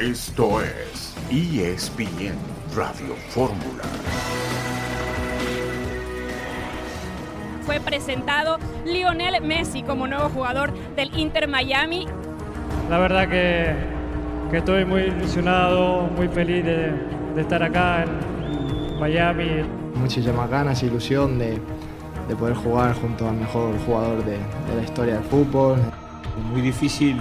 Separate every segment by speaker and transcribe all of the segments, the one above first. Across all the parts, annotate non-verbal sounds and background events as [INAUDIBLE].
Speaker 1: Esto es ESPN Radio Fórmula.
Speaker 2: Fue presentado Lionel Messi como nuevo jugador del Inter Miami.
Speaker 3: La verdad que, que estoy muy ilusionado, muy feliz de, de estar acá en Miami.
Speaker 4: Muchísimas ganas, ilusión de, de poder jugar junto al mejor jugador de, de la historia del fútbol.
Speaker 5: Muy difícil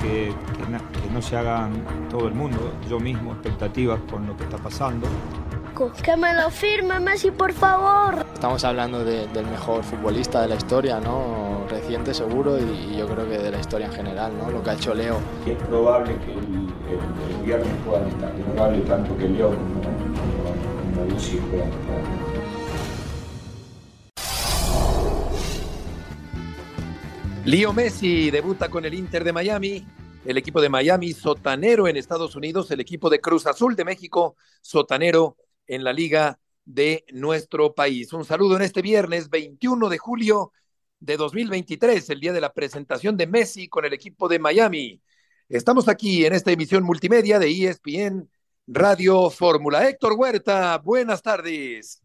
Speaker 5: que, que, na- que no se hagan todo el mundo, yo mismo, expectativas con lo que está pasando.
Speaker 6: Que me lo firme Messi, por favor.
Speaker 4: Estamos hablando de- del mejor futbolista de la historia, ¿no? Reciente seguro y, y yo creo que de la historia en general, ¿no? Lo que ha hecho Leo.
Speaker 7: que es probable que el, el, el viernes puedan estar. Es probable tanto que León como, como, como Lucy puedan estar.
Speaker 8: Leo Messi debuta con el Inter de Miami, el equipo de Miami sotanero en Estados Unidos, el equipo de Cruz Azul de México sotanero en la liga de nuestro país. Un saludo en este viernes 21 de julio de 2023, el día de la presentación de Messi con el equipo de Miami. Estamos aquí en esta emisión multimedia de ESPN Radio Fórmula. Héctor Huerta, buenas tardes.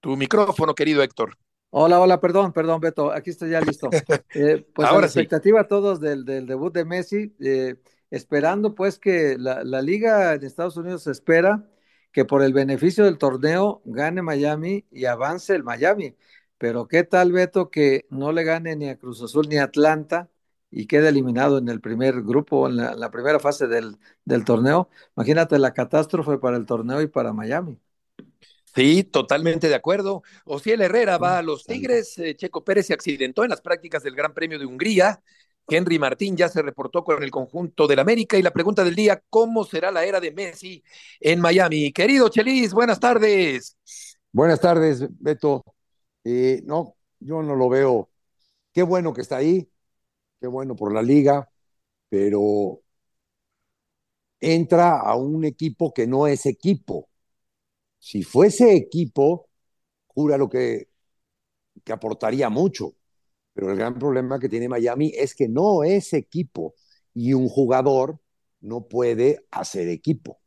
Speaker 8: Tu micrófono, querido Héctor.
Speaker 9: Hola, hola, perdón, perdón, Beto, aquí estoy ya listo. [LAUGHS] Eh, pues a
Speaker 8: Ahora
Speaker 9: la
Speaker 8: sí.
Speaker 9: expectativa todos del, del debut de Messi, eh, esperando pues que la, la liga en Estados Unidos espera que por el beneficio del torneo gane Miami y avance el Miami. Pero qué tal, Beto, que no le gane ni a Cruz Azul ni a Atlanta y quede eliminado en el primer grupo, en la, en la primera fase del, del torneo. Imagínate la catástrofe para el torneo y para Miami.
Speaker 8: Sí, totalmente de acuerdo. Ociel Herrera va a los. Tigres, eh, Checo Pérez se accidentó en las prácticas del Gran Premio de Hungría, Henry Martín ya se reportó con el conjunto del América y la pregunta del día, ¿cómo será la era de Messi en Miami? Querido Chelis, buenas tardes.
Speaker 10: Buenas tardes, Beto. Eh, no, yo no lo veo. Qué bueno que está ahí, qué bueno por la liga, pero entra a un equipo que no es equipo. Si fuese equipo, jura lo que, que aportaría mucho. Pero el gran problema que tiene Miami es que no es equipo y un jugador no puede hacer equipo.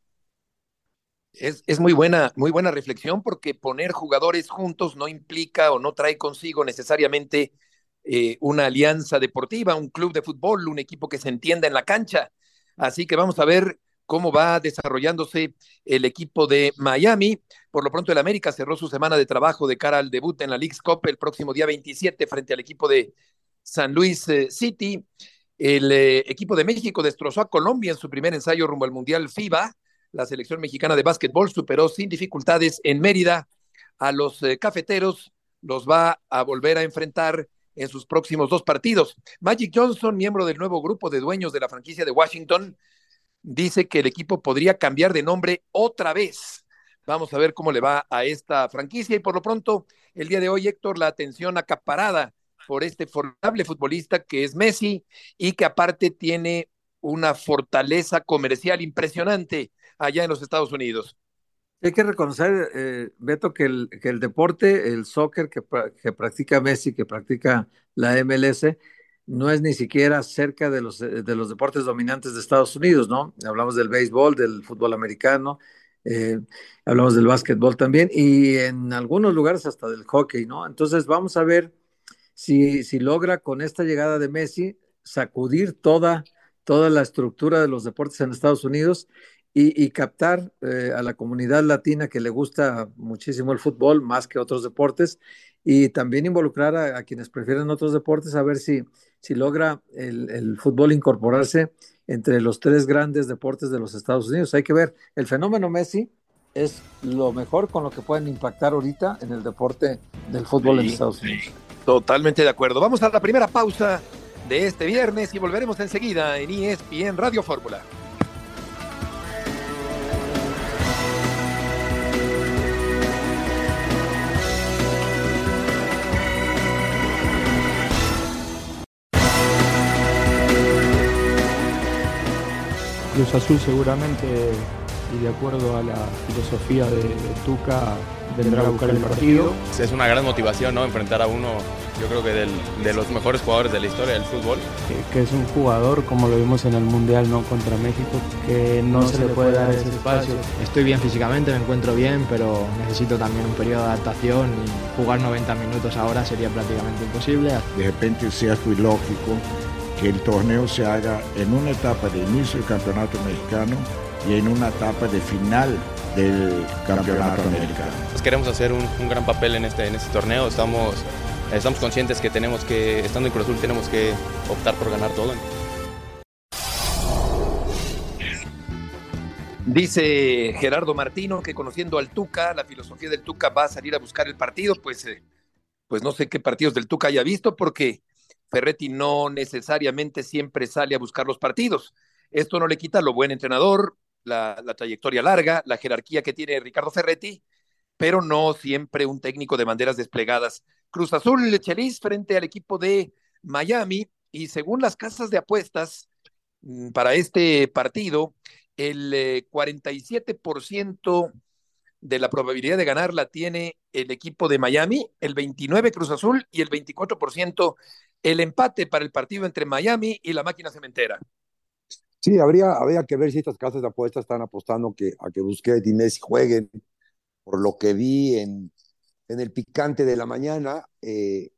Speaker 8: Es, es muy buena, muy buena reflexión porque poner jugadores juntos no implica o no trae consigo necesariamente eh, una alianza deportiva, un club de fútbol, un equipo que se entienda en la cancha. Así que vamos a ver cómo va desarrollándose el equipo de Miami. Por lo pronto, el América cerró su semana de trabajo de cara al debut en la League's Cup el próximo día 27 frente al equipo de San Luis eh, City. El eh, equipo de México destrozó a Colombia en su primer ensayo rumbo al Mundial FIBA. La selección mexicana de básquetbol superó sin dificultades en Mérida a los eh, cafeteros. Los va a volver a enfrentar en sus próximos dos partidos. Magic Johnson, miembro del nuevo grupo de dueños de la franquicia de Washington, dice que el equipo podría cambiar de nombre otra vez. Vamos a ver cómo le va a esta franquicia y por lo pronto, el día de hoy, Héctor, la atención acaparada por este formidable futbolista que es Messi y que aparte tiene una fortaleza comercial impresionante allá en los Estados Unidos.
Speaker 9: Hay que reconocer, eh, Beto, que el, que el deporte, el soccer que, que practica Messi, que practica la MLS, no es ni siquiera cerca de los, eh, de los deportes dominantes de Estados Unidos, ¿no? Hablamos del béisbol, del fútbol americano, eh, hablamos del básquetbol también y en algunos lugares hasta del hockey, ¿no? Entonces vamos a ver si, si logra con esta llegada de Messi sacudir toda, toda la estructura de los deportes en Estados Unidos y, captar eh, a la comunidad latina que le gusta muchísimo el fútbol más que otros deportes y también involucrar a quienes prefieren otros deportes a ver si, si logra el, el fútbol incorporarse entre los tres grandes deportes de los Estados Unidos. Hay que ver, el fenómeno Messi es lo mejor con lo que pueden impactar ahorita en el deporte del fútbol en Estados Unidos.
Speaker 8: Totalmente de acuerdo. Vamos a la primera pausa de este viernes y volveremos enseguida en ESPN Radio Fórmula.
Speaker 5: Cruz Azul seguramente y de acuerdo a la filosofía de, de Tuca vendrá a buscar el partido.
Speaker 11: Es una gran motivación, ¿no? Enfrentar a uno, yo creo que del, de los mejores jugadores de la historia del fútbol.
Speaker 5: Que, que, es un jugador, como lo vimos en el Mundial, ¿no? Contra México, que no, no se, se, le puede dar ese espacio.
Speaker 4: Estoy bien físicamente, me encuentro bien, pero necesito también un periodo de adaptación y jugar 90 minutos ahora sería prácticamente imposible.
Speaker 12: De repente, sea muy lógico que el torneo se haga en una etapa de inicio del campeonato mexicano y en una etapa de final del campeonato americano.
Speaker 11: Pues queremos hacer un, un, gran papel en este, en este torneo, estamos, estamos conscientes que tenemos que, estando en Cruz Azul, tenemos que optar por ganar todo.
Speaker 8: Dice Gerardo Martino que conociendo al Tuca, la filosofía del Tuca va a salir a buscar el partido, pues, eh, pues no sé qué partidos del Tuca haya visto, porque Ferretti no necesariamente siempre sale a buscar los partidos. Esto no le quita lo buen entrenador, la, trayectoria larga, la jerarquía que tiene Ricardo Ferretti, pero no siempre un técnico de banderas desplegadas. Cruz Azul Chelis frente al equipo de Miami y según las casas de apuestas mm, para este partido, el eh, 47% de la probabilidad de ganar la tiene el equipo de Miami, el 29 Cruz Azul y el 24% el empate para el partido entre Miami y la máquina cementera.
Speaker 10: Sí, habría, habría que ver si estas casas de apuestas están apostando que, a que Busquets y Messi jueguen. Por lo que vi en, en el picante de la mañana, eh,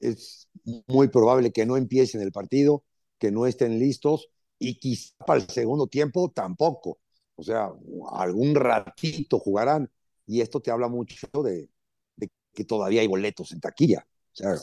Speaker 10: es muy probable que no empiecen el partido, que no estén listos y quizá para el segundo tiempo tampoco. O sea, algún ratito jugarán y esto te habla mucho de, de que todavía hay boletos en taquilla. O sea,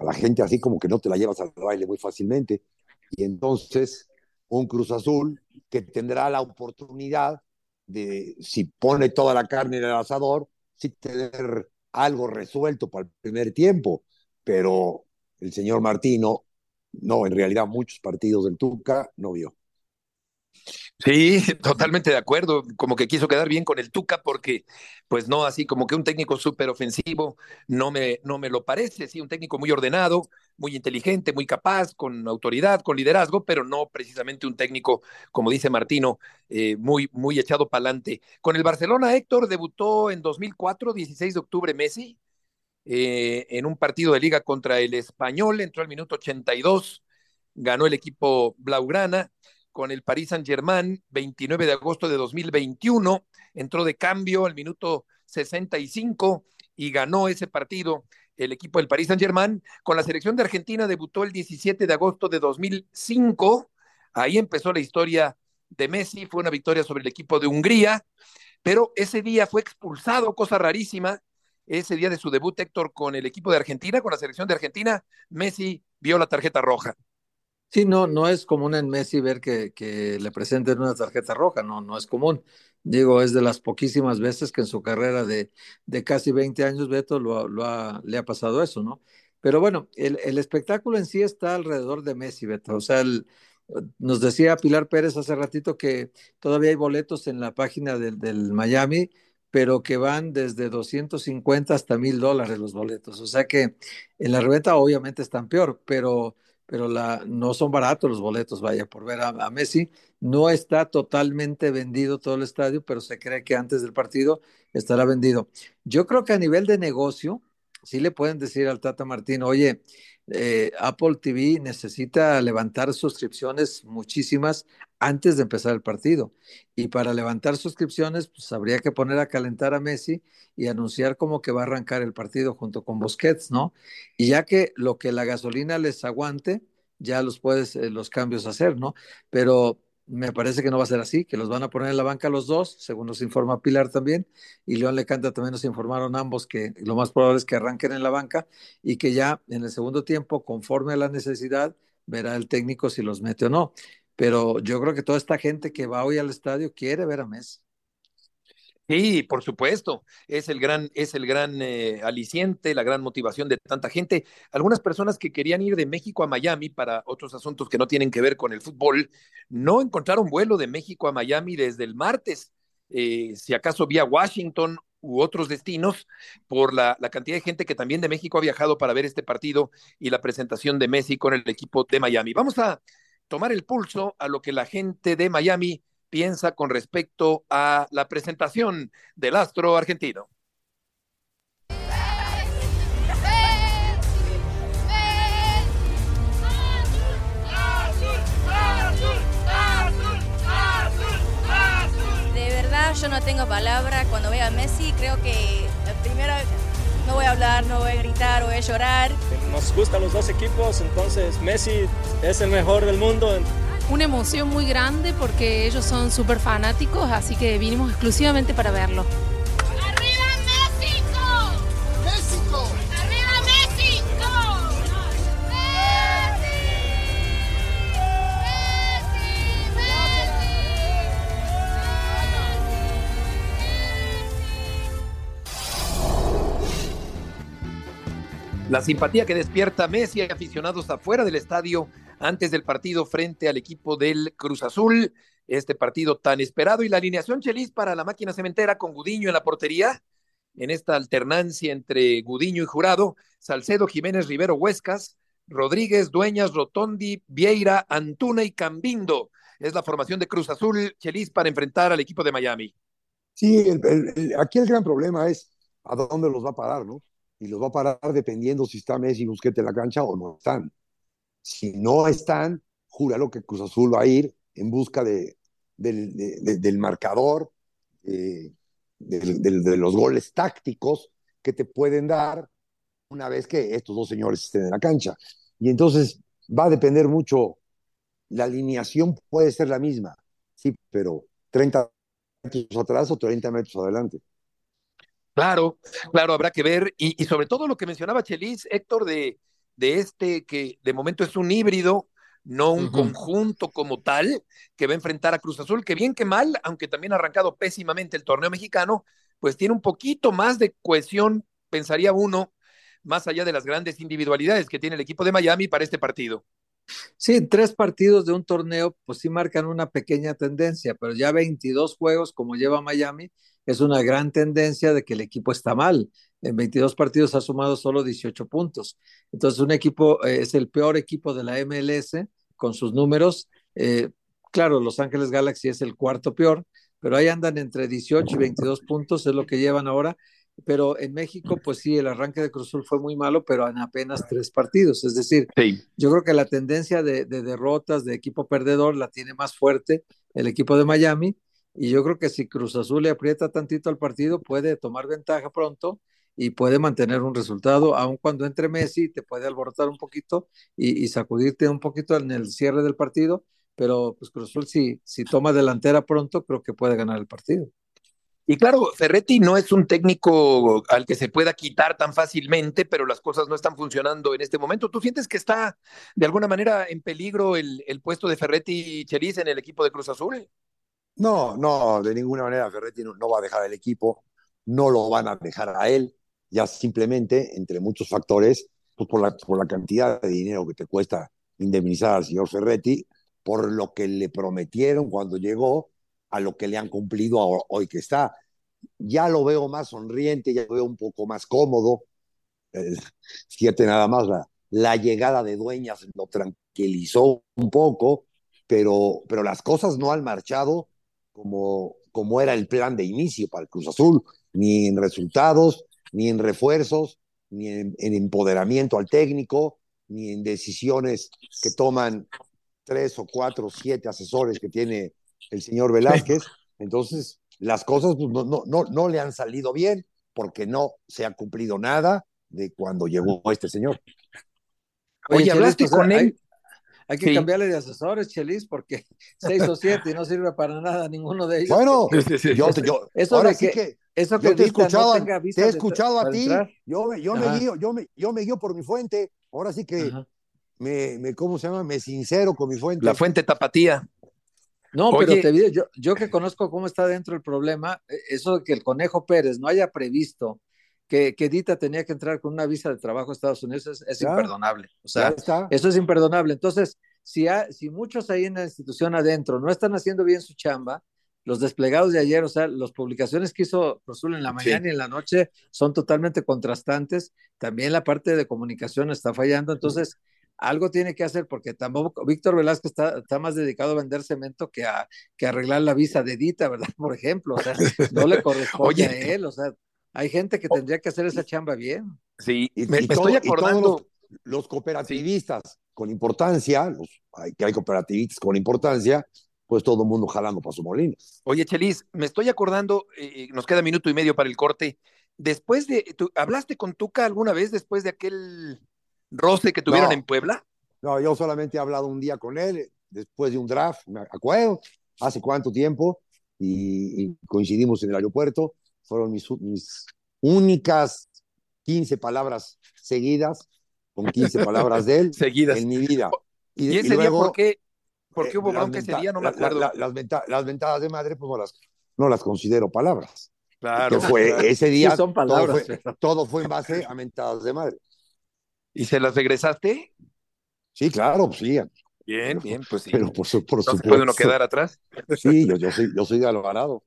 Speaker 10: a la gente así como que no te la llevas al baile muy fácilmente. Y entonces un Cruz Azul que tendrá la oportunidad de, si pone toda la carne en el asador, sí tener algo resuelto para el primer tiempo. Pero el señor Martino, no, en realidad muchos partidos del Tuca no vio.
Speaker 8: Sí, [LAUGHS] totalmente de acuerdo. Como que quiso quedar bien con el Tuca porque, pues no, así como que un técnico súper ofensivo, no me, no me lo parece. Sí, un técnico muy ordenado, muy inteligente, muy capaz, con autoridad, con liderazgo, pero no precisamente un técnico, como dice Martino, eh, muy, muy echado para adelante. Con el Barcelona, Héctor debutó en 2004, 16 de octubre, Messi, eh, en un partido de liga contra el Español, entró al minuto 82, ganó el equipo Blaugrana con el Paris Saint-Germain, 29 de agosto de 2021, entró de cambio al minuto 65 y ganó ese partido el equipo del Paris Saint-Germain. Con la selección de Argentina debutó el 17 de agosto de 2005. Ahí empezó la historia de Messi, fue una victoria sobre el equipo de Hungría, pero ese día fue expulsado, cosa rarísima. Ese día de su debut, Héctor, con el equipo de Argentina, con la selección de Argentina, Messi vio la tarjeta roja.
Speaker 9: Sí, no, no es común en Messi ver que, le presenten una tarjeta roja, no, no es común. Digo, es de las poquísimas veces que en su carrera de, de casi 20 años, Beto, lo, lo ha, le ha pasado eso, ¿no? Pero bueno, el, el, espectáculo en sí está alrededor de Messi, Beto. O sea, nos decía Pilar Pérez hace ratito que todavía hay boletos en la página del, del Miami, pero que van desde 250 hasta mil dólares los boletos. O sea que en la reventa obviamente están peor, pero pero la, no son baratos los boletos, vaya, por ver a, a, Messi. No está totalmente vendido todo el estadio, pero se cree que antes del partido estará vendido. Yo creo que a nivel de negocio, sí le pueden decir al Tata Martín, oye, eh, Apple TV necesita levantar suscripciones muchísimas antes de empezar el partido. Y para levantar suscripciones, pues habría que poner a calentar a Messi y anunciar como que va a arrancar el partido junto con Busquets, ¿no? Y ya que lo que la gasolina les aguante, ya los puedes eh, los cambios hacer, ¿no? Pero me parece que no va a ser así, que los van a poner en la banca los dos, según nos informa Pilar también, y León Lecanta también nos informaron ambos que lo más probable es que arranquen en la banca y que ya en el segundo tiempo, conforme a la necesidad, verá el técnico si los mete o no. Pero yo creo que toda esta gente que va hoy al estadio quiere ver a Messi.
Speaker 8: Sí, por supuesto, es el gran, es el gran eh, aliciente, la gran motivación de tanta gente. Algunas personas que querían ir de México a Miami para otros asuntos que no tienen que ver con el fútbol, no encontraron vuelo de México a Miami desde el martes, eh, si acaso vía Washington u otros destinos, por la, la, cantidad de gente que también de México ha viajado para ver este partido y la presentación de Messi con el equipo de Miami. Vamos a tomar el pulso a lo que la gente de Miami piensa con respecto a la presentación del astro argentino.
Speaker 13: De verdad yo no tengo palabra cuando veo a Messi, creo que primero no voy a hablar, no voy a gritar, voy a llorar.
Speaker 14: Nos gustan los dos equipos, entonces Messi es el mejor del mundo.
Speaker 15: Una emoción muy grande porque ellos son súper fanáticos, así que vinimos exclusivamente para verlo.
Speaker 16: ¡Arriba México! ¡México! ¡Arriba México!
Speaker 8: La simpatía que despierta Messi y aficionados afuera del estadio antes del partido frente al equipo del Cruz Azul, este partido tan esperado y la alineación Chelis para la máquina cementera con Gudiño en la portería, en esta alternancia entre Gudiño y Jurado, Salcedo, Jiménez, Rivero, Huescas, Rodríguez, Dueñas, Rotondi, Vieira, Antuna y Cambindo. Es la formación de Cruz Azul, Chelis, para enfrentar al equipo de Miami.
Speaker 10: Sí, el, aquí el gran problema es a dónde los va a parar, ¿no? Y los va a parar dependiendo si está Messi Busquete en la cancha o no están. Si no están, júralo que Cruz Azul va a ir en busca de, del, de, de, del marcador, eh, de, los goles tácticos que te pueden dar una vez que estos dos señores estén en la cancha. Y entonces va a depender mucho, la alineación puede ser la misma, sí, pero 30 metros atrás o 30 metros adelante.
Speaker 8: Claro, claro, habrá que ver. Y, y sobre todo lo que mencionaba Chelis, Héctor, de, de este que de momento es un híbrido, no un uh -huh. conjunto como tal, que va a enfrentar a Cruz Azul, que bien que mal, aunque también ha arrancado pésimamente el torneo mexicano, pues tiene un poquito más de cohesión, pensaría uno, más allá de las grandes individualidades que tiene el equipo de Miami para este partido.
Speaker 9: Sí, tres partidos de un torneo, pues sí marcan una pequeña tendencia, pero ya 22 juegos como lleva Miami, es una gran tendencia de que el equipo está mal. En 22 partidos ha sumado solo 18 puntos. Entonces, un equipo eh, es el peor equipo de la MLS con sus números. Eh, claro, Los Ángeles Galaxy es el cuarto peor, pero ahí andan entre 18 y 22 puntos, es lo que llevan ahora. Pero en México, pues sí, el arranque de Cruz Azul fue muy malo, pero en apenas tres partidos. Es decir, sí. yo creo que la tendencia de, de derrotas de equipo perdedor la tiene más fuerte el equipo de Miami y yo creo que si Cruz Azul le aprieta tantito al partido, puede tomar ventaja pronto y puede mantener un resultado, aun cuando entre Messi, te puede alborotar un poquito y, sacudirte un poquito en el cierre del partido, pero pues Cruz Azul si, si toma delantera pronto, creo que puede ganar el partido.
Speaker 8: Y claro, Ferretti no es un técnico al que se pueda quitar tan fácilmente, pero las cosas no están funcionando en este momento. ¿Tú sientes que está de alguna manera en peligro el, el puesto de Ferretti y Chelis en el equipo de Cruz Azul?
Speaker 10: No, no, de ninguna manera Ferretti no, va a dejar el equipo, no lo van a dejar a él, ya simplemente, entre muchos factores, pues por la, cantidad de dinero que te cuesta indemnizar al señor Ferretti, por lo que le prometieron cuando llegó, a lo que le han cumplido hoy que está. Ya lo veo más sonriente, ya lo veo un poco más cómodo. Eh, fíjate nada más, la, la llegada de Dueñas lo tranquilizó un poco, pero, pero las cosas no han marchado como, como era el plan de inicio para el Cruz Azul, ni en resultados, ni en refuerzos, ni en, en, empoderamiento al técnico, ni en decisiones que toman tres o cuatro o siete asesores que tiene el señor Velázquez. Entonces, las cosas pues, no, no, no, no le han salido bien porque no se ha cumplido nada de cuando llegó este señor.
Speaker 9: Oye, Oye hablaste pues, con él. Hay, que sí. cambiarle de asesores, Chelis, porque [LAUGHS] seis o siete y no sirve para nada ninguno de ellos.
Speaker 10: Bueno, yo, yo
Speaker 9: eso
Speaker 10: ahora
Speaker 9: de que,
Speaker 10: que
Speaker 9: eso que
Speaker 10: yo te he escuchado,
Speaker 9: no
Speaker 10: te he escuchado a ti, yo, me, yo, me guío, yo, me, yo me guío por mi fuente, ahora sí que me, me, ¿cómo se llama? Me sincero con mi fuente.
Speaker 8: La fuente tapatía.
Speaker 9: No, Oye, pero te digo, yo, yo que conozco cómo está dentro el problema, e, eso de que el Conejo Pérez no haya previsto que, que Dita tenía que entrar con una visa de trabajo a Estados Unidos es, es imperdonable. O sea, eso es imperdonable. Entonces, si, ha, si muchos ahí en la institución adentro no están haciendo bien su chamba, los desplegados de ayer, o sea, las publicaciones que hizo Rosul en la mañana sí. y en la noche son totalmente contrastantes. También la parte de comunicación está fallando. Entonces, algo tiene que hacer porque tampoco Víctor Velázquez está, está más dedicado a vender cemento que a, que arreglar la visa de Edita, ¿verdad? [LAUGHS] Por ejemplo, o sea, no le [LAUGHS] corresponde
Speaker 8: Oye.
Speaker 9: a él, o sea, hay gente que tendría que hacer esa chamba bien.
Speaker 8: Sí,
Speaker 10: Y,
Speaker 8: me,
Speaker 10: y
Speaker 8: me
Speaker 10: todo-
Speaker 8: estoy acordando.
Speaker 10: los, los cooperativistas con importancia, los, hay, que hay cooperativistas con importancia, pues todo el mundo jalando para su molino.
Speaker 8: Oye, Chelis, me estoy acordando, eh, nos queda minuto y medio para el corte. Después de, ¿tú, ¿hablaste con Tuca alguna vez después de aquel roce que tuvieron
Speaker 10: No.
Speaker 8: en Puebla?
Speaker 10: No, yo solamente he hablado un día con él, después de un draft, me acuerdo, hace cuánto tiempo, y, y coincidimos en el aeropuerto. Fueron mis, mis únicas 15 palabras seguidas, con 15 palabras de él, [LAUGHS]
Speaker 8: Seguidas.
Speaker 10: en mi vida.
Speaker 8: ¿Y, ese día por qué, por qué hubo bronca ese día? No me
Speaker 10: Eh, la-
Speaker 8: acuerdo.
Speaker 10: la- las, venta- las ventadas de madre, pues no las, no las considero palabras.
Speaker 8: Claro.
Speaker 10: Que fue
Speaker 8: claro.
Speaker 10: ese día,
Speaker 9: Sí son palabras,
Speaker 10: todo, fue,
Speaker 9: pero-
Speaker 10: todo fue en base a mentadas de madre.
Speaker 8: ¿Y se las regresaste?
Speaker 10: Sí, claro, pues sí.
Speaker 8: Bien, bien, pues sí.
Speaker 10: Pero por, su- por
Speaker 8: ¿No se
Speaker 10: supuesto.
Speaker 8: puede uno quedar atrás?
Speaker 10: Sí, yo, yo soy, yo soy de Alvarado.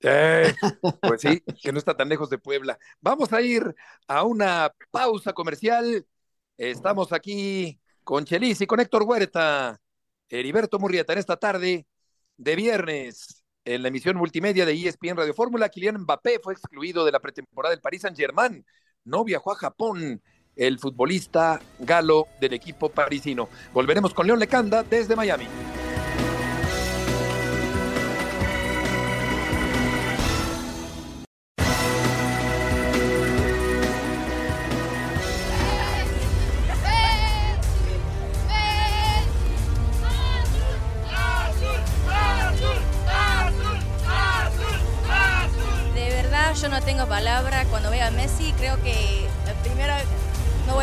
Speaker 8: Eh, pues sí, [LAUGHS] que no está tan lejos de Puebla. Vamos a ir a una pausa comercial. Estamos aquí con Chelis y con Héctor Huerta, Heriberto Murrieta en esta tarde de viernes en la emisión multimedia de ESPN Radio Fórmula. Kylian Mbappé fue excluido de la pretemporada del Paris Saint-Germain. No viajó a Japón el futbolista galo del equipo parisino. Volveremos con León Lecanda desde Miami.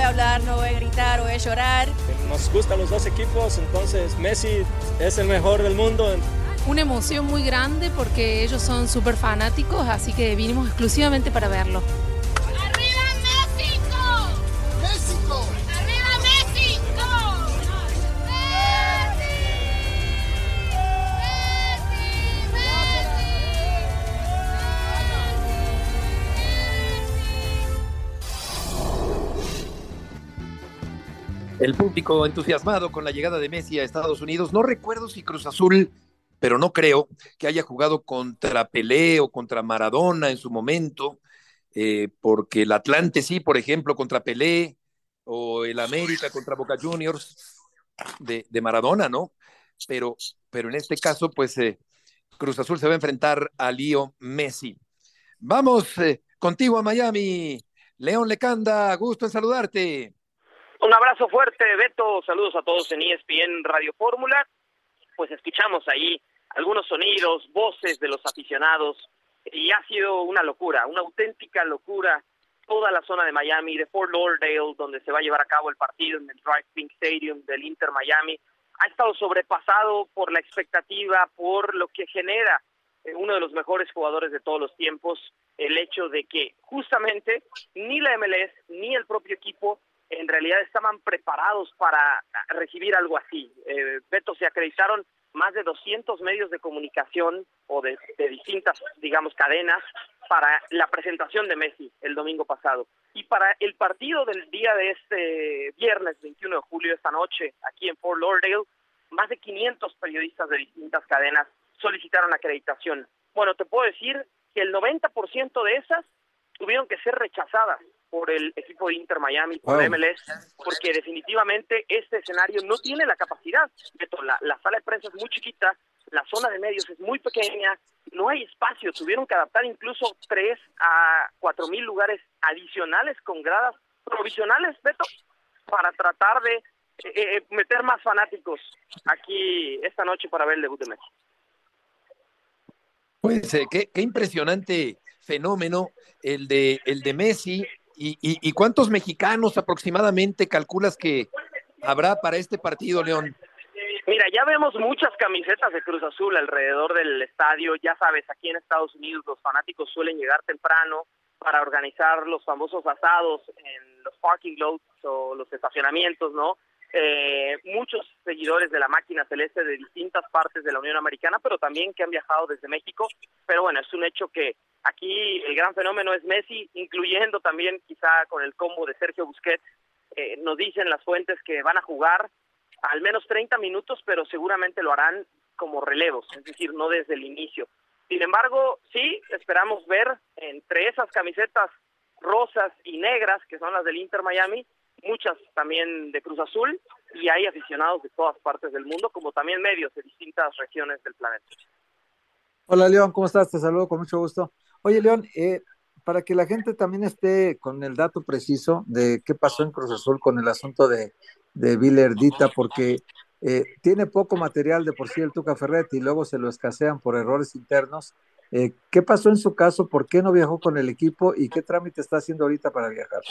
Speaker 13: Hablar, no voy a gritar, voy a llorar.
Speaker 14: Nos gustan los dos equipos, entonces Messi es el mejor del mundo.
Speaker 15: Una emoción muy grande porque ellos son súper fanáticos, así que vinimos exclusivamente para verlo.
Speaker 8: El público entusiasmado con la llegada de Messi a Estados Unidos. No recuerdo si Cruz Azul, pero no creo que haya jugado contra Pelé o contra Maradona en su momento, eh, porque el Atlante sí, por ejemplo, contra Pelé, o el América contra Boca Juniors de, de Maradona, ¿no? Pero, pero en este caso, pues eh, Cruz Azul se va a enfrentar a Lío Messi. Vamos eh, contigo a Miami. León Lecanda, gusto en saludarte.
Speaker 17: Un abrazo fuerte, Beto. Saludos a todos en ESPN Radio Fórmula. Pues escuchamos ahí algunos sonidos, voces de los aficionados y ha sido una locura, una auténtica locura. Toda la zona de Miami, de Fort Lauderdale, donde se va a llevar a cabo el partido en el Drive Pink Stadium del Inter Miami, ha estado sobrepasado por la expectativa, por lo que genera eh, uno de los mejores jugadores de todos los tiempos, el hecho de que justamente ni la MLS ni el propio equipo en realidad estaban preparados para recibir algo así. Eh, Beto, se acreditaron más de 200 medios de comunicación o de, de distintas, digamos, cadenas para la presentación de Messi el domingo pasado. Y para el partido del día de este viernes 21 de julio, esta noche, aquí en Fort Lauderdale, más de 500 periodistas de distintas cadenas solicitaron acreditación. Bueno, te puedo decir que el 90% de esas tuvieron que ser rechazadas por el equipo de Inter Miami, por
Speaker 9: Wow.
Speaker 17: MLS, porque definitivamente este escenario no tiene la capacidad. Beto, la, la sala de prensa es muy chiquita, la zona de medios es muy pequeña, no hay espacio, tuvieron que adaptar incluso tres a cuatro mil lugares adicionales con gradas provisionales, Beto, para tratar de eh, eh, meter más fanáticos aquí esta noche para ver el debut de Messi.
Speaker 8: Pues eh, qué, qué impresionante fenómeno el de, el de Messi. ¿Y, y, y cuántos mexicanos aproximadamente calculas que habrá para este partido, León?
Speaker 17: Mira, ya vemos muchas camisetas de Cruz Azul alrededor del estadio. Ya sabes, aquí en Estados Unidos los fanáticos suelen llegar temprano para organizar los famosos asados en los parking lots o los estacionamientos, ¿no? Eh, muchos seguidores de la máquina celeste de distintas partes de la Unión Americana, pero también que han viajado desde México. Pero bueno, es un hecho que aquí el gran fenómeno es Messi, incluyendo también quizá con el combo de Sergio Busquets, Eh, nos dicen las fuentes que van a jugar al menos 30 minutos, pero seguramente lo harán como relevos, es decir, no desde el inicio. Sin embargo, sí, esperamos ver entre esas camisetas rosas y negras, que son las del Inter Miami, muchas también de Cruz Azul, y hay aficionados de todas partes del mundo, como también medios de distintas regiones del planeta.
Speaker 9: Hola León, ¿cómo estás? Te saludo con mucho gusto. Oye León, eh, para que la gente también esté con el dato preciso de qué pasó en Cruz Azul con el asunto de, de Villardita, porque eh, tiene poco material de por sí el Tuca Ferretti y luego se lo escasean por errores internos. Eh, ¿Qué pasó en su caso? ¿Por qué no viajó con el equipo y qué trámite está haciendo ahorita para viajar?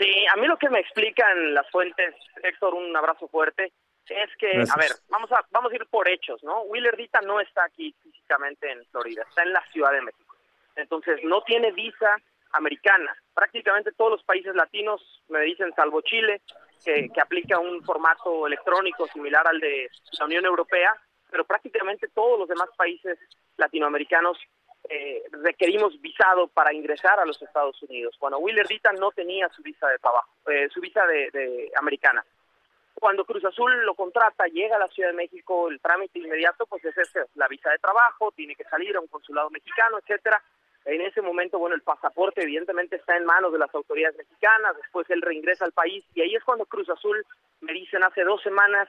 Speaker 17: Sí, a mí lo que me explican las fuentes, Héctor, un abrazo fuerte, es que,
Speaker 9: Gracias.
Speaker 17: a ver, vamos a, vamos a ir por hechos, ¿no? Willer Dita no está aquí físicamente en Florida, está en la Ciudad de México. Entonces, no tiene visa americana. Prácticamente todos los países latinos, me dicen, salvo Chile, que, que aplica un formato electrónico similar al de la Unión Europea, pero prácticamente todos los demás países latinoamericanos eh, requerimos visado para ingresar a los Estados Unidos. Bueno, Willer Dita no tenía su visa de trabajo, eh, su visa de, de americana. Cuando Cruz Azul lo contrata, llega a la Ciudad de México, el trámite inmediato pues es ese, la visa de trabajo, tiene que salir a un consulado mexicano, etcétera. En ese momento, bueno, el pasaporte evidentemente está en manos de las autoridades mexicanas, después él reingresa al país y ahí es cuando Cruz Azul, me dicen hace dos semanas,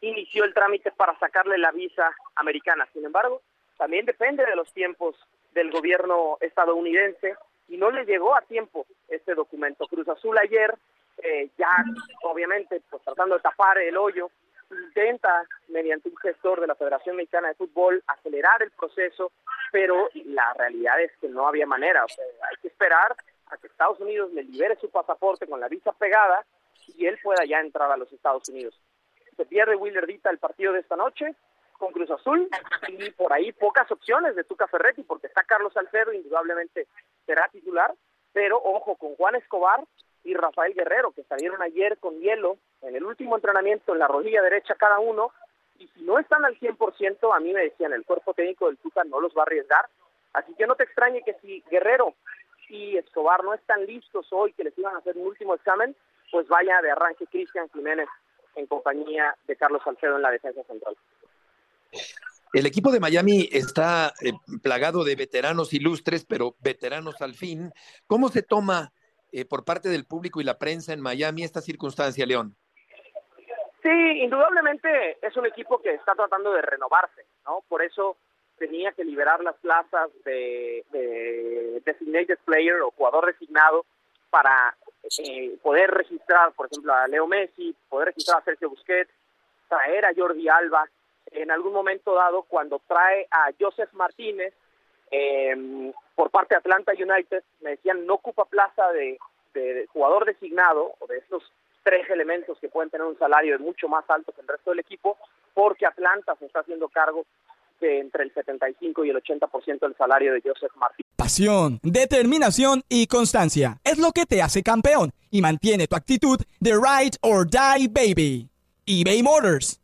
Speaker 17: inició el trámite para sacarle la visa americana. Sin embargo, también depende de los tiempos del gobierno estadounidense y no le llegó a tiempo este documento. Cruz Azul ayer, eh, ya obviamente pues tratando de tapar el hoyo, intenta mediante un gestor de la Federación Mexicana de Fútbol acelerar el proceso, pero la realidad es que no había manera. O sea, hay que esperar a que Estados Unidos le libere su pasaporte con la visa pegada y él pueda ya entrar a los Estados Unidos. Se pierde Willer Dita el partido de esta noche con Cruz Azul y por ahí pocas opciones de Tuca Ferretti porque está Carlos Salcedo, indudablemente será titular, pero ojo con Juan Escobar y Rafael Guerrero que salieron ayer con hielo en el último entrenamiento en la rodilla derecha cada uno y si no están al 100%, a mí me decían, el cuerpo técnico del Tuca no los va a arriesgar, así que no te extrañe que si Guerrero y Escobar no están listos hoy que les iban a hacer un último examen, pues vaya de arranque Cristian Jiménez en compañía de Carlos Salcedo en la defensa central.
Speaker 8: El equipo de Miami está eh, plagado de veteranos ilustres, pero veteranos al fin. ¿Cómo se toma eh, por parte del público y la prensa en Miami esta circunstancia, León?
Speaker 17: Sí, indudablemente es un equipo que está tratando de renovarse, ¿no? Por eso tenía que liberar las plazas de, de designated player o jugador designado para eh, poder registrar, por ejemplo, a Leo Messi, poder registrar a Sergio Busquets, traer a Jordi Alba. En algún momento dado, cuando trae a Joseph Martínez eh, por parte de Atlanta United, me decían no ocupa plaza de, de jugador designado o de estos tres elementos que pueden tener un salario mucho más alto que el resto del equipo, porque Atlanta se está haciendo cargo de entre el 75 y el 80% del salario de Joseph Martínez.
Speaker 18: Pasión, determinación y constancia es lo que te hace campeón y mantiene tu actitud de ride or die baby. eBay Motors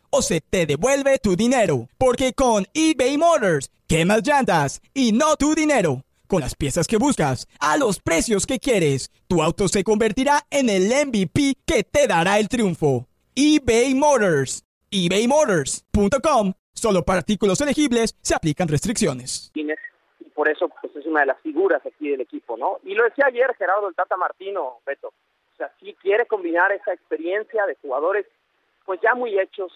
Speaker 18: o se te devuelve tu dinero. Porque con eBay Motors, quemas llantas y no tu dinero. Con las piezas que buscas, a los precios que quieres, tu auto se convertirá en el MVP que te dará el triunfo. eBay Motors. ebaymotors.com. Solo para artículos elegibles se aplican restricciones.
Speaker 17: y por eso pues es una de las figuras aquí del equipo, ¿no? Y lo decía ayer Gerardo el Tata Martino, Beto, o sea, sí quiere combinar esa experiencia de jugadores pues ya muy hechos,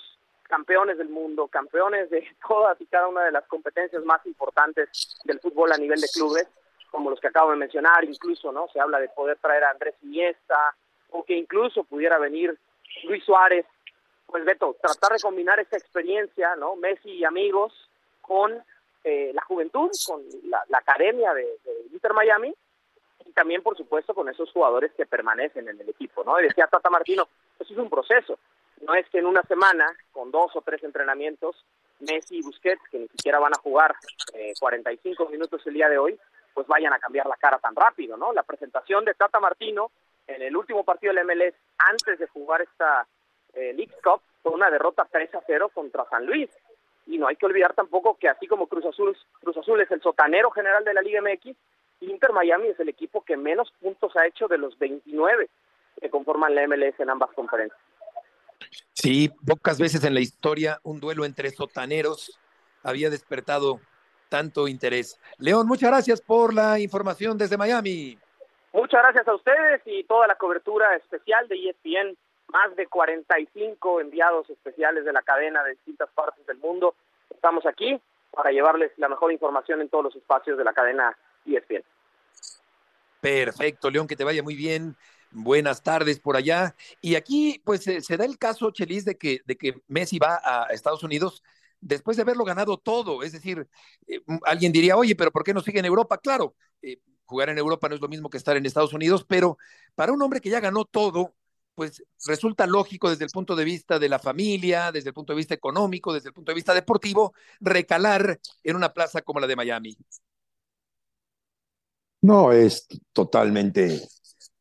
Speaker 17: campeones del mundo, campeones de [LAUGHS] todas y cada una de las competencias más importantes del fútbol a nivel de clubes, como los que acabo de mencionar, incluso, ¿no? Se habla de poder traer a Andrés Iniesta o que incluso pudiera venir Luis Suárez pues Beto, tratar de combinar esa experiencia, ¿no? Messi y amigos con eh, la juventud, con la, la academia de, de, Inter Miami y también, por supuesto, con esos jugadores que permanecen en el equipo, ¿no? Y decía Tata Martino, eso es un proceso. No es que en una semana, con dos o tres entrenamientos, Messi y Busquets, que ni siquiera van a jugar eh, 45 minutos el día de hoy, pues vayan a cambiar la cara tan rápido, ¿no? La presentación de Tata Martino en el último partido del MLS antes de jugar esta eh, League Cup fue una derrota 3 a 0 contra San Luis. Y no hay que olvidar tampoco que así como Cruz Azul, Cruz Azul es el sotanero general de la Liga MX, Inter Miami es el equipo que menos puntos ha hecho de los 29 que conforman la MLS en ambas conferencias.
Speaker 8: Sí, pocas veces en la historia un duelo entre sotaneros había despertado tanto interés. León, muchas gracias por la información desde Miami.
Speaker 17: Muchas gracias a ustedes y toda la cobertura especial de ESPN. Más de 45 enviados especiales de la cadena de distintas partes del mundo. Estamos aquí para llevarles la mejor información en todos los espacios de la cadena ESPN.
Speaker 8: Perfecto, León, que te vaya muy bien. Buenas tardes por allá. Y aquí, pues, se, da el caso, Chelis, de que, de que Messi va a Estados Unidos después de haberlo ganado todo. Es decir, eh, alguien diría, oye, pero ¿por qué no sigue en Europa? Claro, eh, jugar en Europa no es lo mismo que estar en Estados Unidos, pero para un hombre que ya ganó todo, pues resulta lógico desde el punto de vista de la familia, desde el punto de vista económico, desde el punto de vista deportivo, recalar en una plaza como la de Miami.
Speaker 10: No, es totalmente,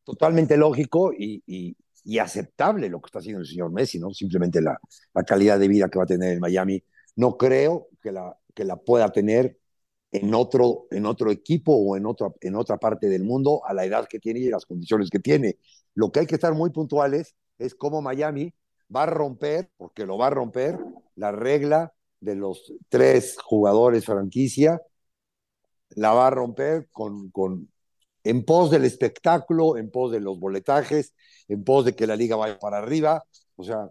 Speaker 10: totalmente lógico y, aceptable lo que está haciendo el señor Messi, ¿no? Simplemente la, calidad de vida que va a tener en Miami. No creo que la, pueda tener en otro, equipo o en otra, parte del mundo a la edad que tiene y las condiciones que tiene. Lo que hay que estar muy puntuales es cómo Miami va a romper, porque lo va a romper, la regla de los tres jugadores franquicia la va a romper con, en pos del espectáculo, en pos de los boletajes, en pos de que la liga vaya para arriba, o sea,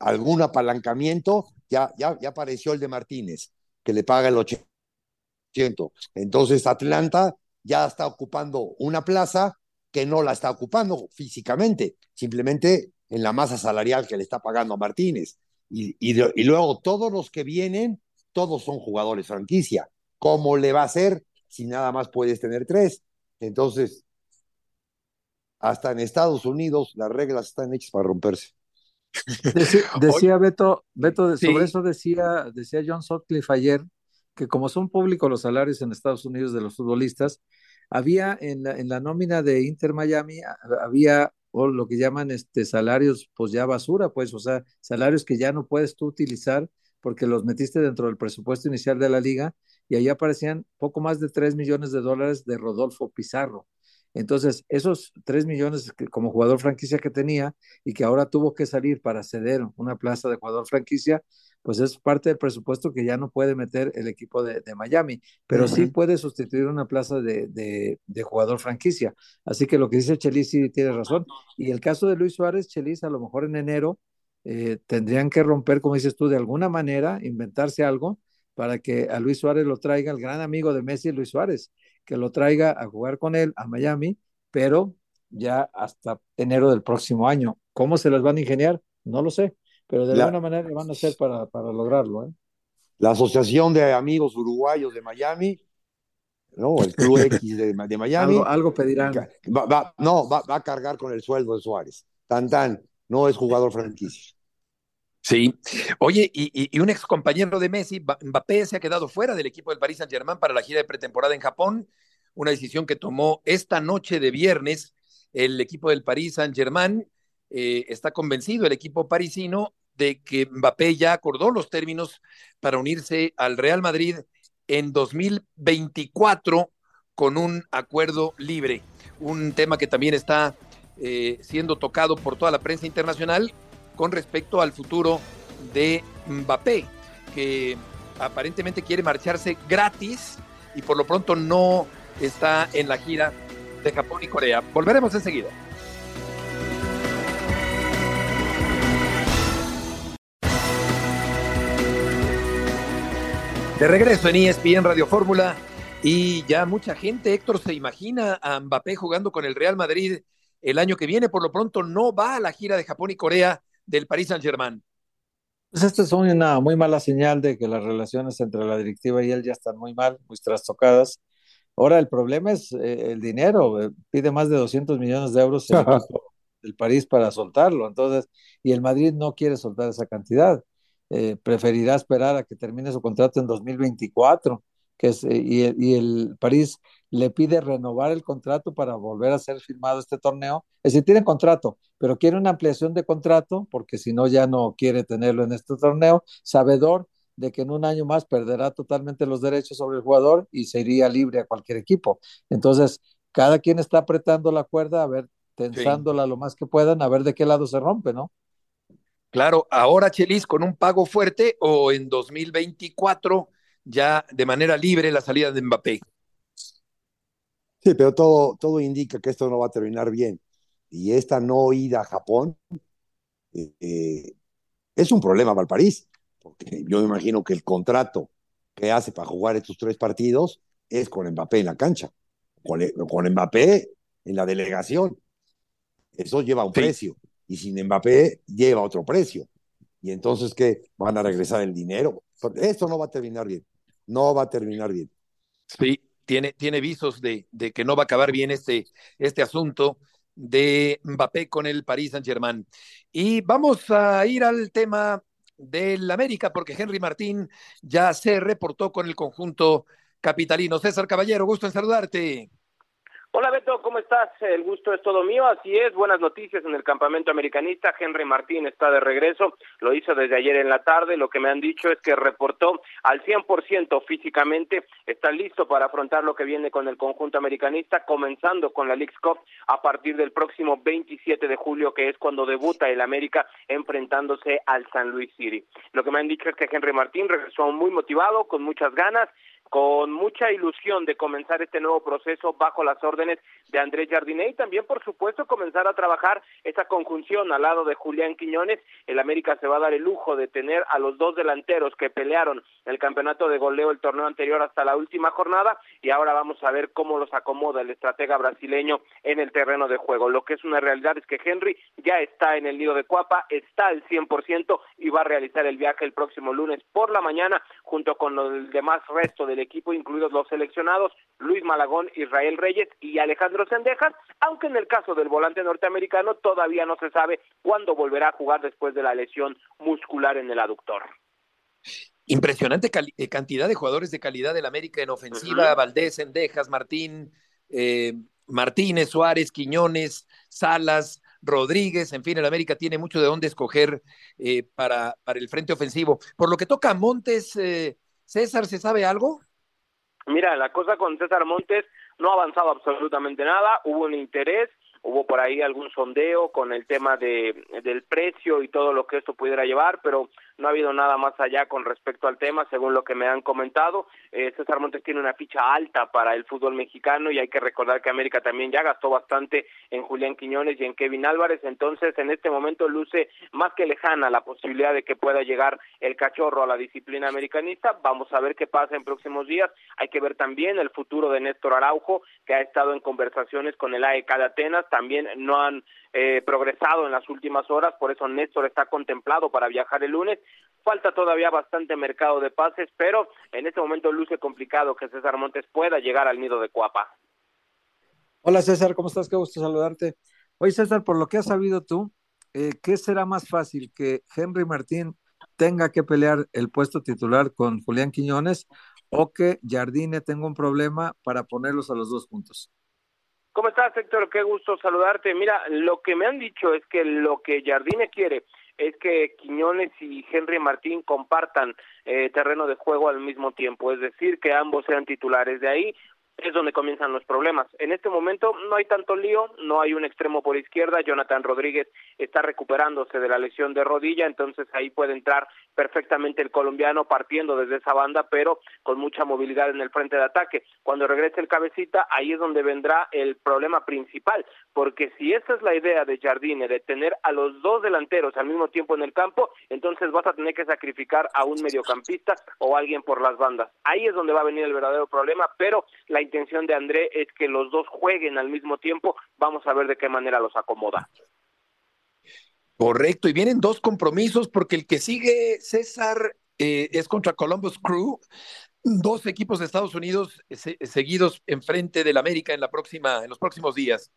Speaker 10: algún apalancamiento, ya, ya, ya apareció el de Martínez, que le paga el 80%. Entonces Atlanta ya está ocupando una plaza que no la está ocupando físicamente, simplemente en la masa salarial que le está pagando a Martínez. Y, y, y luego todos los que vienen, todos son jugadores franquicia. ¿Cómo le va a hacer si nada más puedes tener tres? Entonces, hasta en Estados Unidos las reglas están hechas para romperse. [LAUGHS]
Speaker 9: Decía, decía Beto, Beto sí. sobre eso decía, decía John Sutcliffe ayer, que como son públicos los salarios en Estados Unidos de los futbolistas, había en la, en la nómina de Inter Miami, había o lo que llaman este, salarios, pues ya basura, pues, o sea, salarios que ya no puedes tú utilizar porque los metiste dentro del presupuesto inicial de la liga y ahí aparecían poco más de 3 millones de dólares de Rodolfo Pizarro. Entonces, esos 3 millones que, como jugador franquicia que tenía y que ahora tuvo que salir para ceder una plaza de jugador franquicia, pues es parte del presupuesto que ya no puede meter el equipo de, de Miami, pero uh -huh. sí puede sustituir una plaza de, de, de, jugador franquicia. Así que lo que dice Chelis sí tiene razón. Y el caso de Luis Suárez, Chelis, a lo mejor en enero eh, tendrían que romper, como dices tú, de alguna manera, inventarse algo para que a Luis Suárez lo traiga, el gran amigo de Messi, Luis Suárez, que lo traiga a jugar con él a Miami, pero ya hasta enero del próximo año. ¿Cómo se las van a ingeniar? No lo sé, pero de la, alguna manera van a hacer para, para lograrlo. ¿eh?
Speaker 10: La Asociación de Amigos Uruguayos de Miami, ¿no? el Club [LAUGHS] X de, de Miami.
Speaker 9: algo, algo, pedirán.
Speaker 10: Va, va, no, va, va, a cargar con el sueldo de Suárez. Tan, tan, no es jugador franquicia.
Speaker 8: Sí. Oye, y, un ex compañero de Messi, Mbappé, se ha quedado fuera del equipo del Paris Saint-Germain para la gira de pretemporada en Japón. Una decisión que tomó esta noche de viernes el equipo del Paris Saint-Germain. Eh, está convencido el equipo parisino de que Mbappé ya acordó los términos para unirse al Real Madrid en 2024 con un acuerdo libre. Un tema que también está eh, siendo tocado por toda la prensa internacional con respecto al futuro de Mbappé, que aparentemente quiere marcharse gratis y por lo pronto no está en la gira de Japón y Corea. Volveremos enseguida. De regreso en ESPN Radio Fórmula y ya mucha gente, Héctor, se imagina a Mbappé jugando con el Real Madrid el año que viene. Por lo pronto no va a la gira de Japón y Corea del Paris Saint-Germain.
Speaker 9: Pues esta es una muy mala señal de que las relaciones entre la directiva y él ya están muy mal, muy trastocadas. Ahora el problema es eh, el dinero. Pide más de 200 millones de euros el [LAUGHS] del París para soltarlo. Entonces, y el Madrid no quiere soltar esa cantidad. Eh, preferirá esperar a que termine su contrato en 2024, que es, eh, y, el, y el París le pide renovar el contrato para volver a ser firmado este torneo. Es decir, tiene contrato, pero quiere una ampliación de contrato porque si no ya no quiere tenerlo en este torneo, sabedor de que en un año más perderá totalmente los derechos sobre el jugador y se iría libre a cualquier equipo. Entonces, cada quien está apretando la cuerda, a ver, tensándola lo más que puedan, a ver de qué lado se rompe, ¿no?
Speaker 8: Claro, ahora Chelis con un pago fuerte o en 2024 ya de manera libre la salida de Mbappé.
Speaker 10: Sí, pero todo, todo indica que esto no va a terminar bien. Y esta no ida a Japón eh, es un problema para el París, porque yo me imagino que el contrato que hace para jugar estos tres partidos es con Mbappé en la cancha, con, con Mbappé en la delegación. Eso lleva un
Speaker 8: Sí.
Speaker 10: precio, y sin Mbappé lleva otro precio. Y entonces, ¿qué? ¿Van a regresar el dinero? Esto no va a terminar bien, no va a terminar bien.
Speaker 8: Sí, tiene, tiene visos de, de que no va a acabar bien este, este asunto de Mbappé con el Paris Saint-Germain. Y vamos a ir al tema del América, porque Henry Martín ya se reportó con el conjunto capitalino. César Caballero, gusto en saludarte.
Speaker 19: Hola Beto, ¿cómo estás? El gusto es todo mío, así es, buenas noticias en el campamento americanista, Henry Martín está de regreso, lo hizo desde ayer en la tarde, lo que me han dicho es que reportó al 100% físicamente, está listo para afrontar lo que viene con el conjunto americanista, comenzando con la League's Cup a partir del próximo 27 de julio, que es cuando debuta el América enfrentándose al San Luis City. Lo que me han dicho es que Henry Martín regresó muy motivado, con muchas ganas, con mucha ilusión de comenzar este nuevo proceso bajo las órdenes de Andrés Jardiné y también, por supuesto, comenzar a trabajar esa conjunción al lado de Julián Quiñones. El América se va a dar el lujo de tener a los dos delanteros que pelearon el campeonato de goleo el torneo anterior hasta la última jornada y ahora vamos a ver cómo los acomoda el estratega brasileño en el terreno de juego. Lo que es una realidad es que Henry ya está en el nido de Cuapa, está al 100% y va a realizar el viaje el próximo lunes por la mañana junto con el demás resto del equipo, incluidos los seleccionados Luis Malagón, Israel Reyes y Alejandro Sendejas, aunque en el caso del volante norteamericano todavía no se sabe cuándo volverá a jugar después de la lesión muscular en el aductor.
Speaker 8: Impresionante eh, cantidad de jugadores de calidad del América en ofensiva,
Speaker 19: Ujú.
Speaker 8: Valdés, Endejas, Martín, eh, Martínez, Suárez, Quiñones, Salas, Rodríguez, en fin, el América tiene mucho de dónde escoger eh, para, para el frente ofensivo. Por lo que toca a Montes, eh, César, ¿se sabe algo?
Speaker 19: Mira, la cosa con César Montes no ha avanzado absolutamente nada, hubo un interés, hubo por ahí algún sondeo con el tema de, del precio y todo lo que esto pudiera llevar, pero no ha habido nada más allá con respecto al tema, según lo que me han comentado. Eh, César Montes tiene una ficha alta para el fútbol mexicano y hay que recordar que América también ya gastó bastante en Julián Quiñones y en Kevin Álvarez, entonces en este momento luce más que lejana la posibilidad de que pueda llegar el cachorro a la disciplina americanista. Vamos a ver qué pasa en próximos días. Hay que ver también el futuro de Néstor Araujo, que ha estado en conversaciones con el AEK de Atenas, también no han eh, progresado en las últimas horas, por eso Néstor está contemplado para viajar el lunes. Falta todavía bastante mercado de pases, pero en este momento luce complicado que César Montes pueda llegar al nido de Cuapa.
Speaker 9: Hola César, ¿cómo estás? Qué gusto saludarte. Oye César, por lo que has sabido tú, eh, ¿qué será más fácil? ¿Que Henry Martín tenga que pelear el puesto titular con Julián Quiñones o que Jardine tenga un problema para ponerlos a los dos juntos?
Speaker 19: ¿Cómo estás, Héctor? Qué gusto saludarte. Mira, lo que me han dicho es que lo que Jardine quiere es que Quiñones y Henry Martín compartan eh, terreno de juego al mismo tiempo, es decir, que ambos sean titulares. De ahí es donde comienzan los problemas. En este momento no hay tanto lío, no hay un extremo por izquierda, Jonathan Rodríguez está recuperándose de la lesión de rodilla, entonces ahí puede entrar perfectamente el colombiano partiendo desde esa banda, pero con mucha movilidad en el frente de ataque. Cuando regrese el cabecita, ahí es donde vendrá el problema principal, porque si esa es la idea de Jardine, de tener a los dos delanteros al mismo tiempo en el campo, entonces vas a tener que sacrificar a un mediocampista o alguien por las bandas. Ahí es donde va a venir el verdadero problema, pero la intención de André es que los dos jueguen al mismo tiempo, vamos a ver de qué manera los acomoda.
Speaker 8: Correcto, y vienen dos compromisos porque el que sigue César eh, es contra Columbus Crew, dos equipos de Estados Unidos se- seguidos enfrente del América en la próxima, en los próximos días.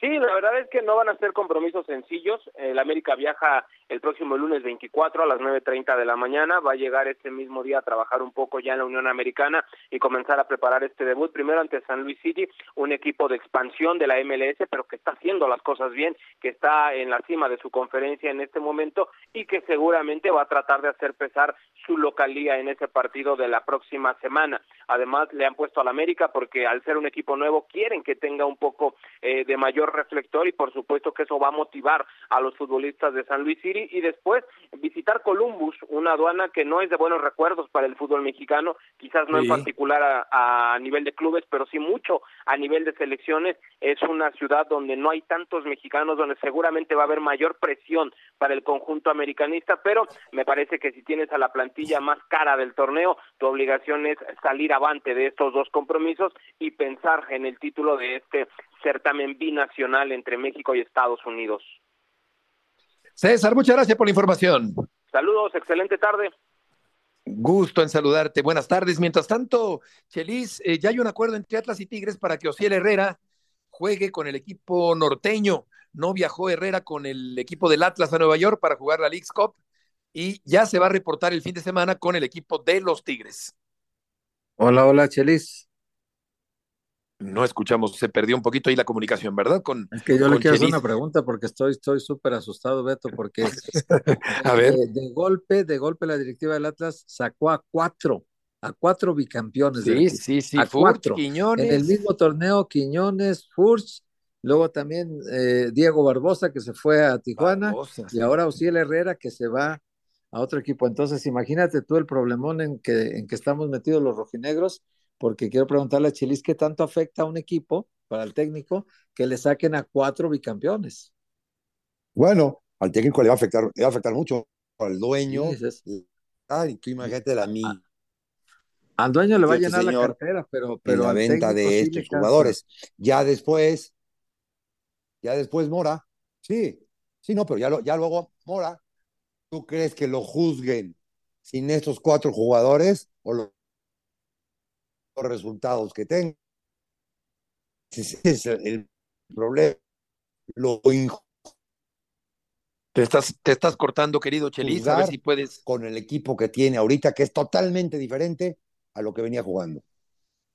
Speaker 19: Sí, la verdad es que no van a ser compromisos sencillos. El América viaja el próximo lunes 24 a las 9.30 de la mañana. Va a llegar este mismo día a trabajar un poco ya en la Unión Americana y comenzar a preparar este debut. Primero ante San Luis City, un equipo de expansión de la MLS, pero que está haciendo las cosas bien, que está en la cima de su conferencia en este momento y que seguramente va a tratar de hacer pesar su localía en ese partido de la próxima semana. Además, le han puesto al América porque al ser un equipo nuevo quieren que tenga un poco eh, de mayor reflector y por supuesto que eso va a motivar a los futbolistas de San Luis City y después visitar Columbus, una aduana que no es de buenos recuerdos para el fútbol mexicano, quizás no en particular a, a nivel de clubes, pero sí mucho a nivel de selecciones. Es una ciudad donde no hay tantos mexicanos, donde seguramente va a haber mayor presión para el conjunto americanista, pero me parece que si tienes a la plantilla más cara del torneo, tu obligación es salir avante de estos dos compromisos y pensar en el título de este certamen binacional entre México y Estados Unidos.
Speaker 8: César, muchas gracias por la información.
Speaker 19: Saludos, excelente tarde.
Speaker 8: Gusto en saludarte. Buenas tardes. Mientras tanto, Chelis, eh, ya hay un acuerdo entre Atlas y Tigres para que Ociel Herrera juegue con el equipo norteño. No viajó Herrera con el equipo del Atlas a Nueva York para jugar la League's Cup y ya se va a reportar el fin de semana con el equipo de los Tigres.
Speaker 9: Hola, hola, Chelis.
Speaker 8: No escuchamos, se perdió un poquito ahí la comunicación, ¿verdad? Con,
Speaker 9: es que yo le quiero hacer una pregunta porque estoy estoy súper asustado, Beto, porque [LAUGHS]
Speaker 8: A ver.
Speaker 9: de, de golpe, de golpe la directiva del Atlas sacó a cuatro, a cuatro bicampeones. del
Speaker 8: Sí,
Speaker 9: equipo,
Speaker 8: sí, sí,
Speaker 9: a
Speaker 8: Furch,
Speaker 9: cuatro.
Speaker 8: Quiñones.
Speaker 9: En el mismo torneo, Quiñones, Furch, luego también eh, Diego Barbosa que se fue a Tijuana
Speaker 8: Barbosa,
Speaker 9: y ahora Osiel Herrera que se va a otro equipo. Entonces, imagínate tú el problemón en que, en que estamos metidos los rojinegros, porque quiero preguntarle a Chelis qué tanto afecta a un equipo, para el técnico, que le saquen a cuatro bicampeones.
Speaker 10: Bueno, al técnico le va a afectar, le va a afectar mucho, al dueño.
Speaker 9: Sí,
Speaker 10: Ay, tú imagínate la mí.
Speaker 9: Al dueño le va a llenar la cartera, pero,
Speaker 10: en
Speaker 9: pero
Speaker 10: la venta de estos jugadores. Ya después, ya después Mora, sí, sí, no, pero ya, lo, ya luego Mora, ¿tú crees que lo juzguen sin estos cuatro jugadores o lo- los resultados que tengan? Ese es el, problema. Lo injusto
Speaker 8: Te estás, te estás cortando, querido Chelis, a ver si puedes.
Speaker 10: con el equipo que tiene ahorita, que es totalmente diferente a lo que venía jugando.